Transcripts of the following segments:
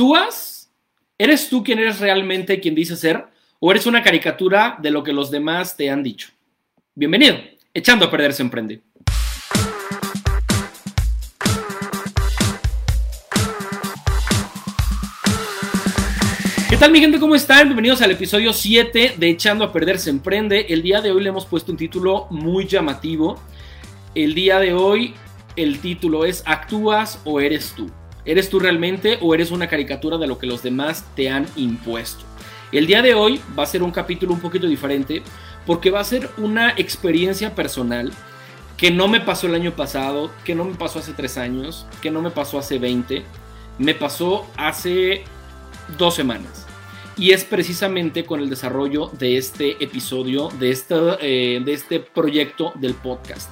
¿Actúas? ¿Eres tú quien eres realmente quien dice ser? ¿O eres una caricatura de lo que los demás te han dicho? Bienvenido, echando a perder se emprende. ¿Qué tal mi gente? ¿Cómo están? Bienvenidos al episodio 7 de Echando a Perder se emprende. El día de hoy le hemos puesto un título muy llamativo. El día de hoy el título es ¿Actúas o eres tú? ¿Eres tú realmente o eres una caricatura de lo que los demás te han impuesto? El día de hoy va a ser un capítulo un poquito diferente porque va a ser una experiencia personal que no me pasó el año pasado, que no me pasó hace tres años, que no me pasó hace 20, me pasó hace dos semanas. Y es precisamente con el desarrollo de este episodio, de eh, de este proyecto del podcast.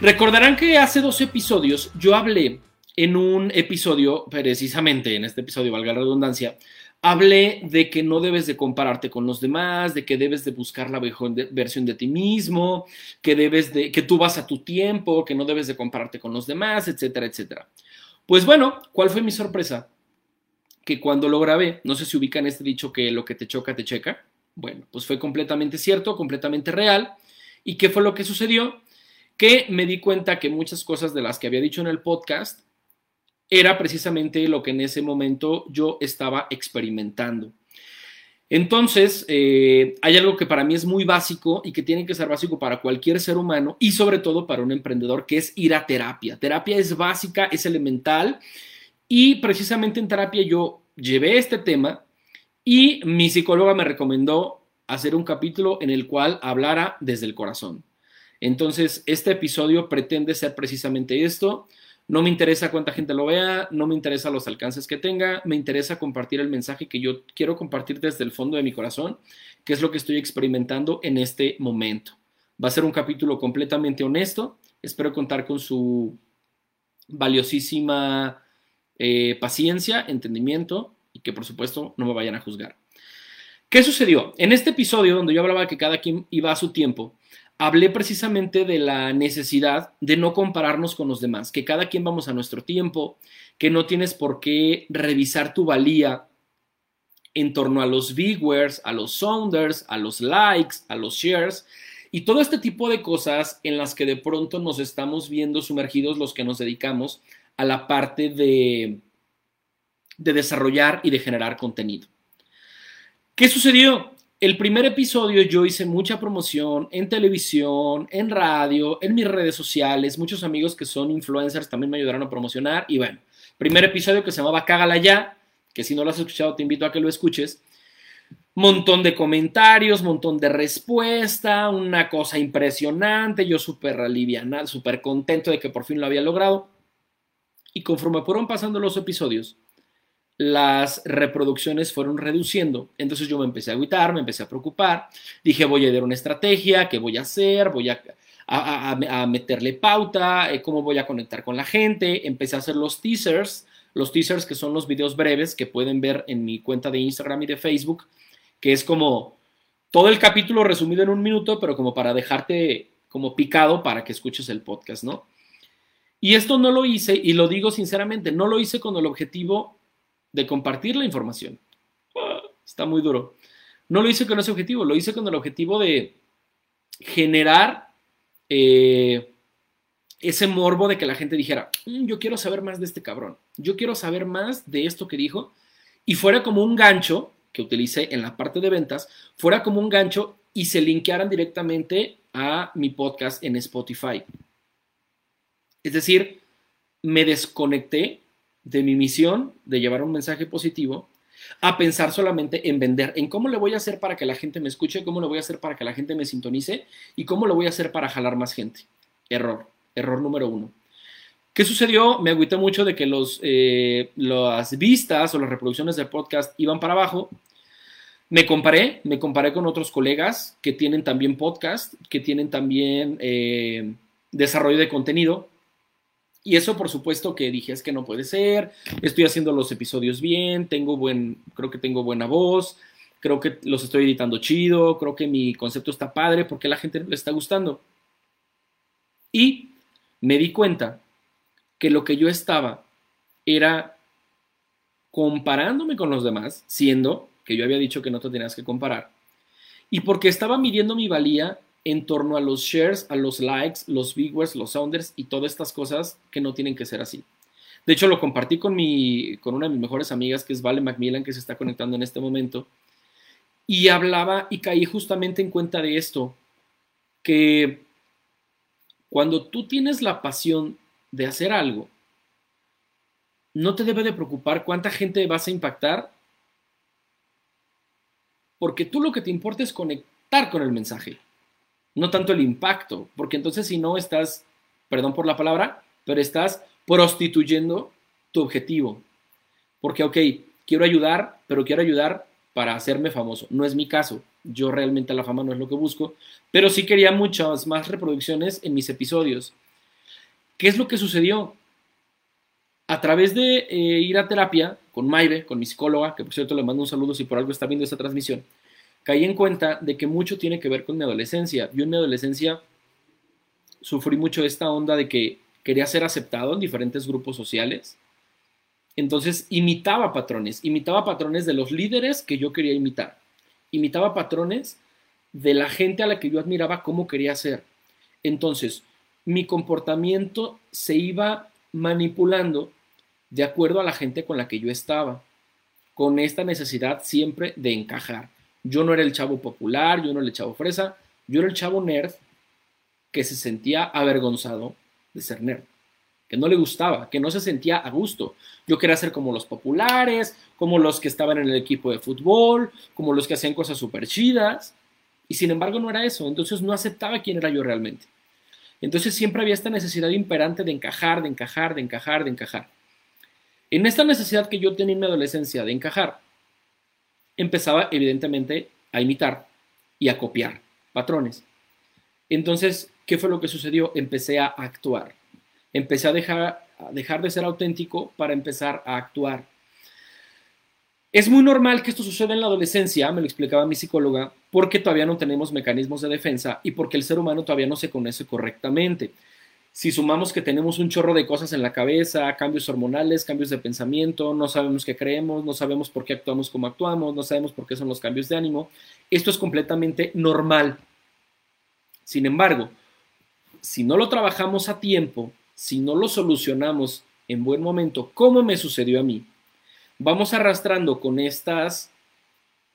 Recordarán que hace dos episodios yo hablé en un episodio, precisamente en este episodio, valga la redundancia, hablé de que no debes de compararte con los demás, de que debes de buscar la mejor versión de ti mismo, que debes de que tú vas a tu tiempo, que no debes de compararte con los demás, etcétera, etcétera. Pues bueno, ¿cuál fue mi sorpresa? Que cuando lo grabé, no sé si ubican este dicho que lo que te choca te checa. Bueno, pues fue completamente cierto, completamente real. ¿Y qué fue lo que sucedió? Que me di cuenta que muchas cosas de las que había dicho en el podcast era precisamente lo que en ese momento yo estaba experimentando. Entonces, eh, hay algo que para mí es muy básico y que tiene que ser básico para cualquier ser humano y sobre todo para un emprendedor, que es ir a terapia. Terapia es básica, es elemental y precisamente en terapia yo llevé este tema y mi psicóloga me recomendó hacer un capítulo en el cual hablara desde el corazón. Entonces, este episodio pretende ser precisamente esto, no me interesa cuánta gente lo vea, no me interesa los alcances que tenga, me interesa compartir el mensaje que yo quiero compartir desde el fondo de mi corazón, que es lo que estoy experimentando en este momento. Va a ser un capítulo completamente honesto, espero contar con su valiosísima eh, paciencia, entendimiento y que por supuesto no me vayan a juzgar. ¿Qué sucedió? En este episodio donde yo hablaba que cada quien iba a su tiempo, hablé precisamente de la necesidad de no compararnos con los demás, que cada quien vamos a nuestro tiempo, que no tienes por qué revisar tu valía en torno a los viewers, a los sounders, a los likes, a los shares y todo este tipo de cosas en las que de pronto nos estamos viendo sumergidos los que nos dedicamos a la parte de, de desarrollar y de generar contenido. ¿Qué sucedió? El primer episodio yo hice mucha promoción en televisión, en radio, en mis redes sociales. Muchos amigos que son influencers también me ayudaron a promocionar. Y bueno, primer episodio que se llamaba Cágala ya, que si no lo has escuchado te invito a que lo escuches. Montón de comentarios, montón de respuesta, una cosa impresionante. Yo súper alivianado, súper contento de que por fin lo había logrado. Y conforme fueron pasando los episodios, las reproducciones fueron reduciendo. Entonces yo me empecé a agüitar, me empecé a preocupar. Dije, voy a dar una estrategia, ¿qué voy a hacer? Voy a, a, meterle pauta, eh, cómo voy a conectar con la gente. Empecé a hacer los teasers, los teasers que son los videos breves que pueden ver en mi cuenta de Instagram y de Facebook, que es como todo el capítulo resumido en un minuto, pero como para dejarte como picado para que escuches el podcast, ¿no? Y esto no lo hice, y lo digo sinceramente, no lo hice con el objetivo de compartir la información. está muy duro. No lo hice con ese objetivo, lo hice con el objetivo de generar eh, ese morbo de que la gente dijera, mm, yo quiero saber más de este cabrón, yo quiero saber más de esto que dijo, y fuera como un gancho que utilicé en la parte de ventas, fuera como un gancho y se linkearan directamente a mi podcast en Spotify. Es decir, me desconecté de mi misión de llevar un mensaje positivo a pensar solamente en vender, en cómo le voy a hacer para que la gente me escuche, cómo le voy a hacer para que la gente me sintonice y cómo lo voy a hacer para jalar más gente. Error, error número uno. ¿Qué sucedió? Me agüité mucho de que los, eh, las vistas o las reproducciones del podcast iban para abajo. Me comparé, me comparé con otros colegas que tienen también podcast, que tienen también eh, desarrollo de contenido, y eso, por supuesto, que dije, es que no puede ser, estoy haciendo los episodios bien, tengo buen, creo que tengo buena voz, creo que los estoy editando chido, creo que mi concepto está padre, porque la gente le está gustando. Y me di cuenta que lo que yo estaba era comparándome con los demás, siendo que yo había dicho que no te tenías que comparar, y porque estaba midiendo mi valía en torno a los shares, a los likes, los viewers, los sounders y todas estas cosas que no tienen que ser así. De hecho, lo compartí con, mi, con una de mis mejores amigas, que es Vale Macmillan, que se está conectando en este momento, y hablaba y caí justamente en cuenta de esto, que cuando tú tienes la pasión de hacer algo, no te debe de preocupar cuánta gente vas a impactar, porque tú lo que te importa es conectar con el mensaje, no tanto el impacto, porque entonces si no estás, perdón por la palabra, pero estás prostituyendo tu objetivo. Porque, ok, quiero ayudar, pero quiero ayudar para hacerme famoso. No es mi caso. Yo realmente la fama no es lo que busco, pero sí quería muchas más reproducciones en mis episodios. ¿Qué es lo que sucedió? A través de eh, ir a terapia con Mayre, con mi psicóloga, que por cierto le mando un saludo si por algo está viendo esta transmisión, caí en cuenta de que mucho tiene que ver con mi adolescencia. Yo en mi adolescencia sufrí mucho esta onda de que quería ser aceptado en diferentes grupos sociales. Entonces imitaba patrones, imitaba patrones de los líderes que yo quería imitar, imitaba patrones de la gente a la que yo admiraba cómo quería ser. Entonces, mi comportamiento se iba manipulando de acuerdo a la gente con la que yo estaba, con esta necesidad siempre de encajar. Yo no era el chavo popular, yo no era el chavo fresa, yo era el chavo nerd que se sentía avergonzado de ser nerd, que no le gustaba, que no se sentía a gusto. Yo quería ser como los populares, como los que estaban en el equipo de fútbol, como los que hacían cosas súper chidas, y sin embargo no era eso, entonces no aceptaba quién era yo realmente. Entonces siempre había esta necesidad imperante de encajar, de encajar, de encajar, de encajar. En esta necesidad que yo tenía en mi adolescencia de encajar, empezaba evidentemente a imitar y a copiar patrones. Entonces, ¿qué fue lo que sucedió? Empecé a actuar. Empecé a dejar, a dejar de ser auténtico para empezar a actuar. Es muy normal que esto suceda en la adolescencia, me lo explicaba mi psicóloga, porque todavía no tenemos mecanismos de defensa y porque el ser humano todavía no se conoce correctamente. Si sumamos que tenemos un chorro de cosas en la cabeza, cambios hormonales, cambios de pensamiento, no sabemos qué creemos, no sabemos por qué actuamos como actuamos, no sabemos por qué son los cambios de ánimo, esto es completamente normal. Sin embargo, si no lo trabajamos a tiempo, si no lo solucionamos en buen momento, como me sucedió a mí, vamos arrastrando con estas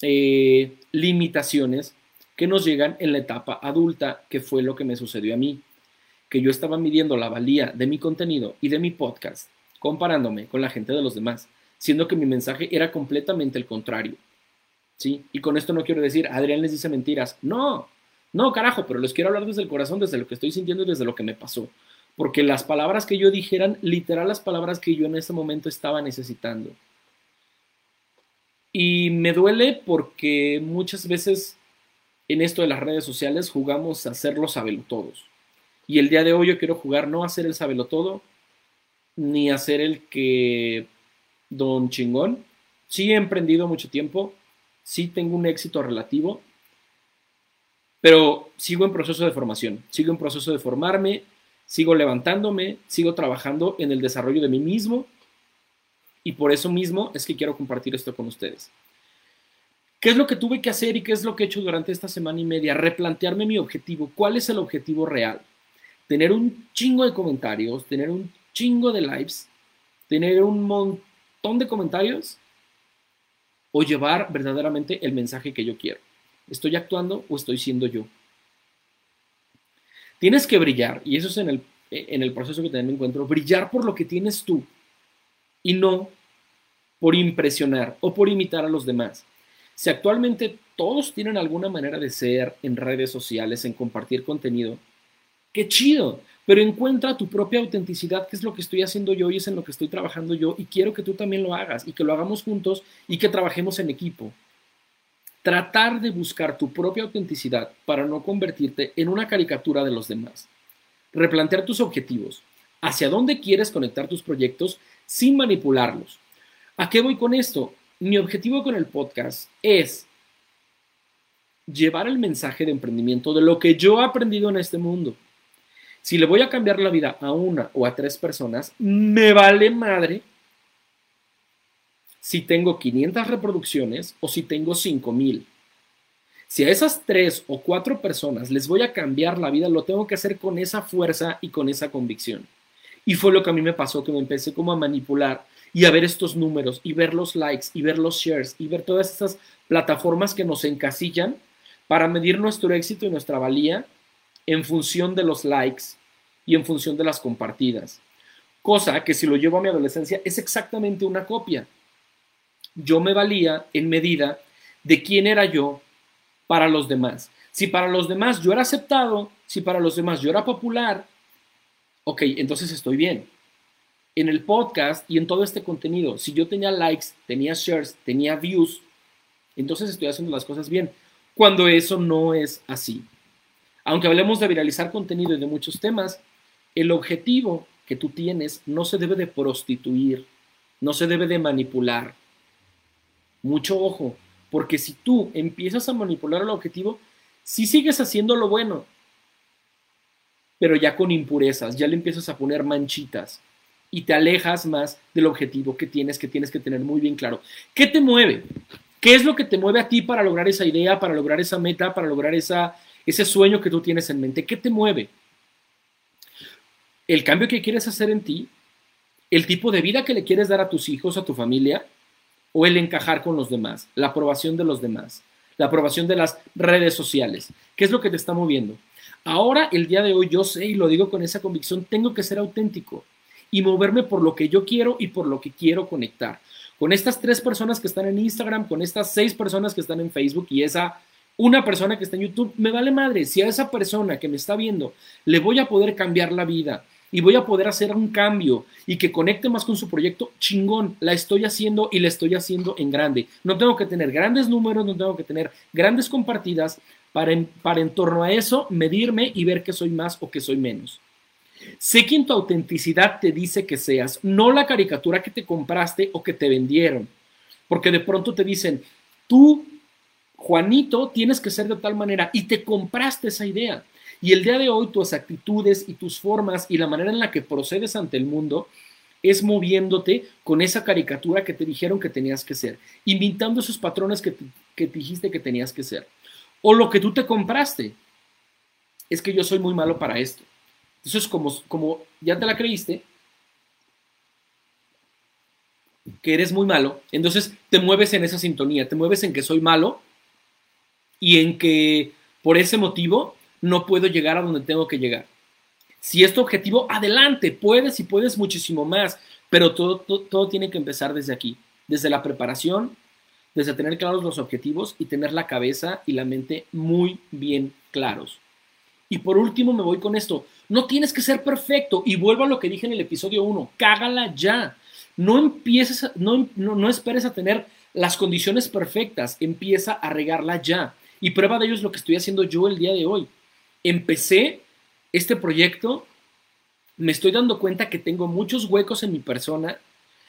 eh, limitaciones que nos llegan en la etapa adulta, que fue lo que me sucedió a mí, que yo estaba midiendo la valía de mi contenido y de mi podcast, comparándome con la gente de los demás, siendo que mi mensaje era completamente el contrario. ¿Sí? Y con esto no quiero decir, Adrián les dice mentiras. No, no, carajo, pero les quiero hablar desde el corazón, desde lo que estoy sintiendo y desde lo que me pasó. Porque las palabras que yo dije eran literal las palabras que yo en ese momento estaba necesitando. Y me duele porque muchas veces en esto de las redes sociales jugamos a los sabelotodos. Y el día de hoy yo quiero jugar no a ser el sabelotodo, ni a ser el que don chingón. Sí he emprendido mucho tiempo, sí tengo un éxito relativo, pero sigo en proceso de formación, sigo en proceso de formarme, sigo levantándome, sigo trabajando en el desarrollo de mí mismo y por eso mismo es que quiero compartir esto con ustedes. ¿Qué es lo que tuve que hacer y qué es lo que he hecho durante esta semana y media? Replantearme mi objetivo. ¿Cuál es el objetivo real? Tener un chingo de comentarios, tener un chingo de lives, tener un montón de comentarios o llevar verdaderamente el mensaje que yo quiero. ¿Estoy actuando o estoy siendo yo? Tienes que brillar, y eso es en el, en el proceso que también me encuentro, brillar por lo que tienes tú y no por impresionar o por imitar a los demás. Si actualmente todos tienen alguna manera de ser en redes sociales, en compartir contenido, qué chido, pero encuentra tu propia autenticidad, que es lo que estoy haciendo yo y es en lo que estoy trabajando yo y quiero que tú también lo hagas y que lo hagamos juntos y que trabajemos en equipo. Tratar de buscar tu propia autenticidad para no convertirte en una caricatura de los demás. Replantear tus objetivos. Hacia dónde quieres conectar tus proyectos sin manipularlos. ¿A qué voy con esto? Mi objetivo con el podcast es llevar el mensaje de emprendimiento de lo que yo he aprendido en este mundo. Si le voy a cambiar la vida a una o a tres personas, me vale madre si tengo 500 reproducciones o si tengo 5000. Si a esas tres o cuatro personas les voy a cambiar la vida, lo tengo que hacer con esa fuerza y con esa convicción. Y fue lo que a mí me pasó, que me empecé como a manipular y a ver estos números y ver los likes y ver los shares y ver todas estas plataformas que nos encasillan para medir nuestro éxito y nuestra valía en función de los likes y en función de las compartidas. Cosa que si lo llevo a mi adolescencia es exactamente una copia. Yo me valía en medida de quién era yo para los demás. Si para los demás yo era aceptado, si para los demás yo era popular, ok, entonces estoy bien. En el podcast y en todo este contenido, si yo tenía likes, tenía shares, tenía views, entonces estoy haciendo las cosas bien. Cuando eso no es así. Aunque hablemos de viralizar contenido y de muchos temas, el objetivo que tú tienes no se debe de prostituir, no se debe de manipular. Mucho ojo, porque si tú empiezas a manipular el objetivo, si sigues haciendo lo bueno, pero ya con impurezas, ya le empiezas a poner manchitas y te alejas más del objetivo que tienes, que tienes que tener muy bien claro. ¿Qué te mueve? ¿Qué es lo que te mueve a ti para lograr esa idea, para lograr esa meta, para lograr esa, ese sueño que tú tienes en mente? ¿Qué te mueve? ¿El cambio que quieres hacer en ti? ¿El tipo de vida que le quieres dar a tus hijos, a tu familia? ¿O el encajar con los demás? La aprobación de los demás. La aprobación de las redes sociales. ¿Qué es lo que te está moviendo? Ahora, el día de hoy, yo sé y lo digo con esa convicción, tengo que ser auténtico y moverme por lo que yo quiero y por lo que quiero conectar. Con estas tres personas que están en Instagram, con estas seis personas que están en Facebook y esa una persona que está en YouTube, me vale madre. Si a esa persona que me está viendo le voy a poder cambiar la vida y voy a poder hacer un cambio y que conecte más con su proyecto, chingón, la estoy haciendo y la estoy haciendo en grande. No tengo que tener grandes números, no tengo que tener grandes compartidas, para en, para en torno a eso medirme y ver que soy más o que soy menos. Sé que en tu autenticidad te dice que seas, no la caricatura que te compraste o que te vendieron, porque de pronto te dicen, tú, Juanito, tienes que ser de tal manera y te compraste esa idea. Y el día de hoy tus actitudes y tus formas y la manera en la que procedes ante el mundo es moviéndote con esa caricatura que te dijeron que tenías que ser, invitando esos patrones que que te dijiste que tenías que ser o lo que tú te compraste. Es que yo soy muy malo para esto. Entonces, como, como ya te la creíste, que eres muy malo, entonces te mueves en esa sintonía, te mueves en que soy malo y en que por ese motivo no puedo llegar a donde tengo que llegar. Si es tu objetivo, adelante, puedes y puedes muchísimo más, pero todo, todo, tiene que empezar desde aquí, desde la preparación, desde tener claros los objetivos y tener la cabeza y la mente muy bien claros. Y por último me voy con esto, no tienes que ser perfecto y vuelvo a lo que dije en el episodio 1, cágala ya. No empieces, no, no, no esperes a tener las condiciones perfectas, empieza a regarla ya. Y prueba de ello es lo que estoy haciendo yo el día de hoy. Empecé este proyecto, me estoy dando cuenta que tengo muchos huecos en mi persona,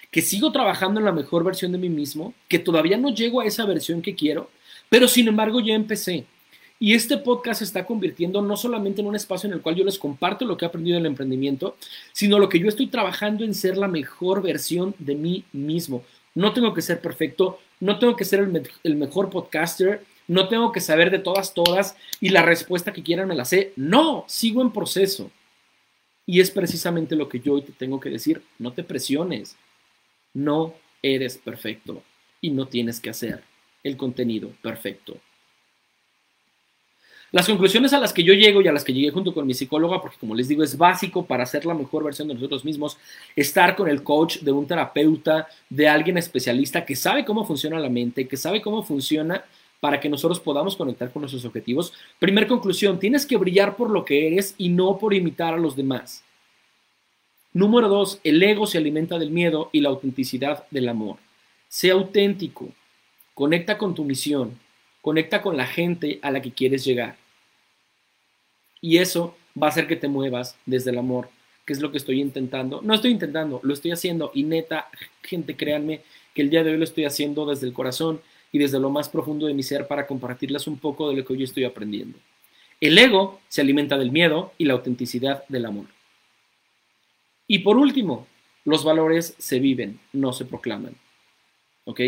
que sigo trabajando en la mejor versión de mí mismo, que todavía no llego a esa versión que quiero, pero sin embargo ya empecé. Y este podcast se está convirtiendo no solamente en un espacio en el cual yo les comparto lo que he aprendido en el emprendimiento, sino lo que yo estoy trabajando en ser la mejor versión de mí mismo. No tengo que ser perfecto, no tengo que ser el, el mejor podcaster, no tengo que saber de todas, todas y la respuesta que quieran me la sé. No, sigo en proceso. Y es precisamente lo que yo hoy te tengo que decir. No te presiones. No eres perfecto y no tienes que hacer el contenido perfecto. Las conclusiones a las que yo llego y a las que llegué junto con mi psicóloga, porque como les digo, es básico para ser la mejor versión de nosotros mismos, estar con el coach de un terapeuta, de alguien especialista que sabe cómo funciona la mente, que sabe cómo funciona para que nosotros podamos conectar con nuestros objetivos. Primer conclusión, tienes que brillar por lo que eres y no por imitar a los demás. Número dos, el ego se alimenta del miedo y la autenticidad del amor. Sea auténtico, conecta con tu misión, conecta con la gente a la que quieres llegar. Y eso va a hacer que te muevas desde el amor, que es lo que estoy intentando. No estoy intentando, lo estoy haciendo. Y neta, gente, créanme que el día de hoy lo estoy haciendo desde el corazón y desde lo más profundo de mi ser para compartirles un poco de lo que hoy estoy aprendiendo. El ego se alimenta del miedo y la autenticidad del amor. Y por último, los valores se viven, no se proclaman. ¿Ok?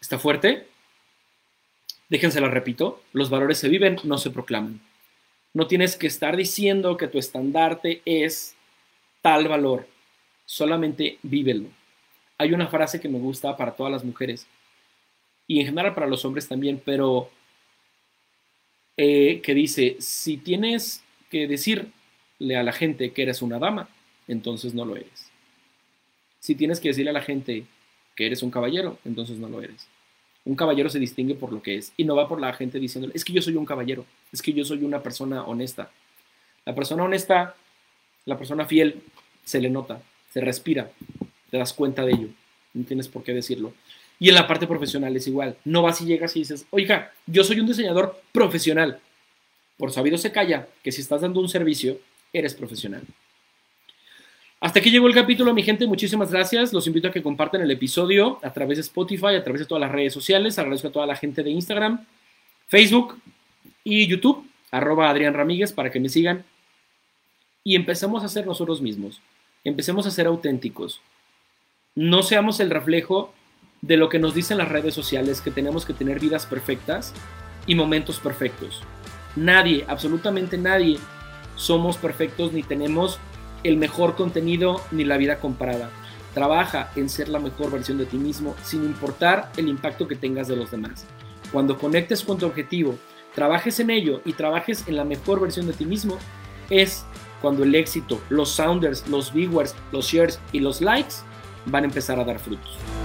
¿Está fuerte? Déjense la repito, los valores se viven, no se proclaman. No tienes que estar diciendo que tu estandarte es tal valor, solamente vívelo. Hay una frase que me gusta para todas las mujeres y en general para los hombres también, pero eh, que dice, si tienes que decirle a la gente que eres una dama, entonces no lo eres. Si tienes que decirle a la gente que eres un caballero, entonces no lo eres. Un caballero se distingue por lo que es y no va por la gente diciéndole, es que yo soy un caballero, es que yo soy una persona honesta. La persona honesta, la persona fiel, se le nota, se respira, te das cuenta de ello, no tienes por qué decirlo. Y en la parte profesional es igual, no vas y llegas y dices, oiga, yo soy un diseñador profesional. Por sabido se calla que si estás dando un servicio, eres profesional. Hasta aquí llegó el capítulo, mi gente. Muchísimas gracias. Los invito a que compartan el episodio a través de Spotify, a través de todas las redes sociales. Agradezco a toda la gente de Instagram, Facebook y YouTube, arroba Adrián Ramírez, para que me sigan. Y empecemos a ser nosotros mismos. Empecemos a ser auténticos. No seamos el reflejo de lo que nos dicen las redes sociales, que tenemos que tener vidas perfectas y momentos perfectos. Nadie, absolutamente nadie, somos perfectos ni tenemos el mejor contenido ni la vida comparada. Trabaja en ser la mejor versión de ti mismo sin importar el impacto que tengas de los demás. Cuando conectes con tu objetivo, trabajes en ello y trabajes en la mejor versión de ti mismo, es cuando el éxito, los sounders, los viewers, los shares y los likes van a empezar a dar frutos.